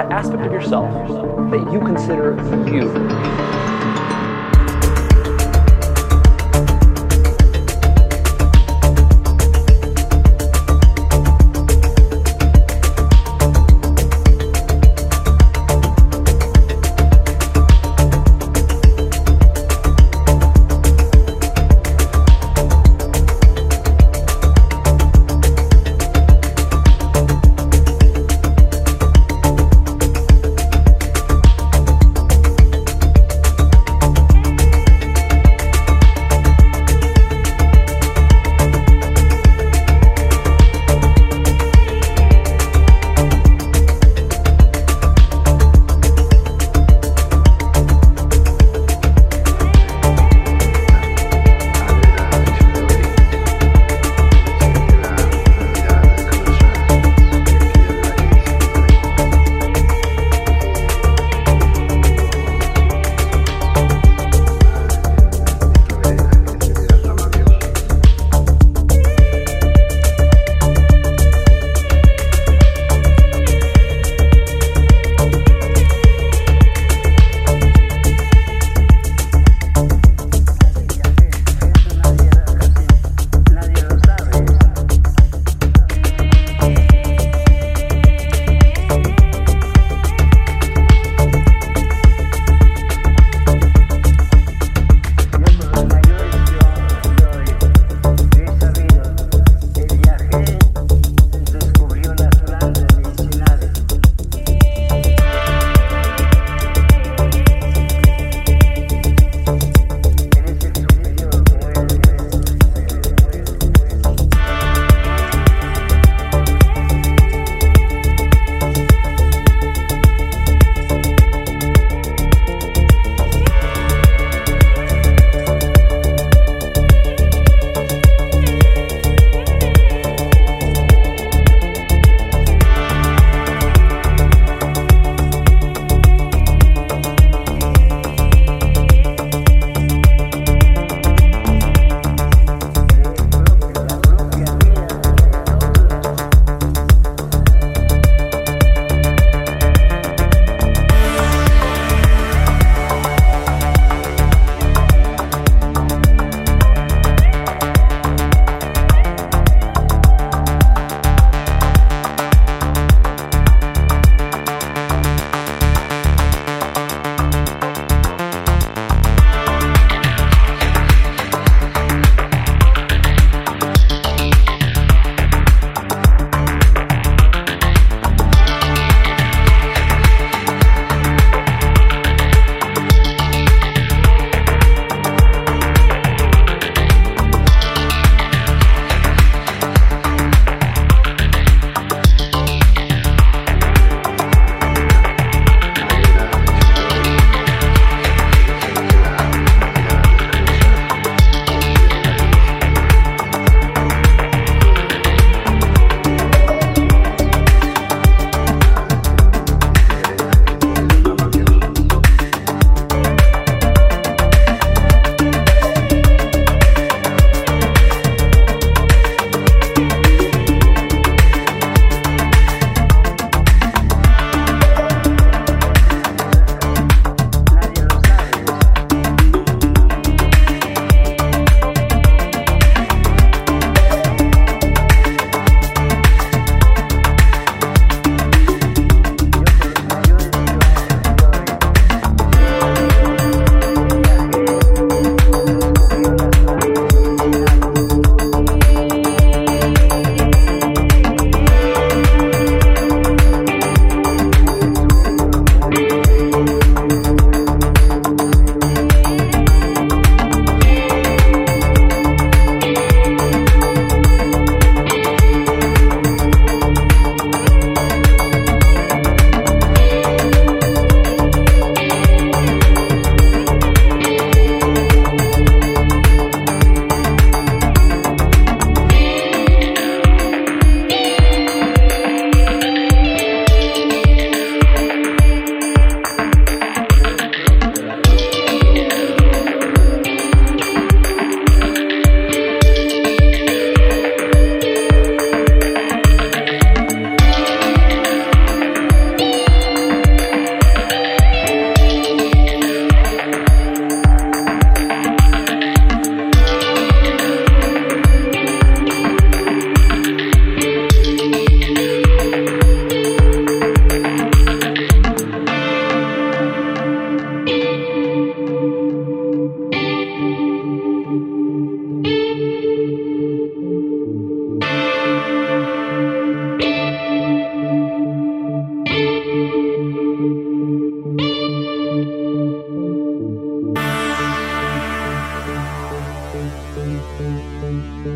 that aspect of yourself that you consider you.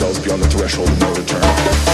ourselves beyond the threshold of no return.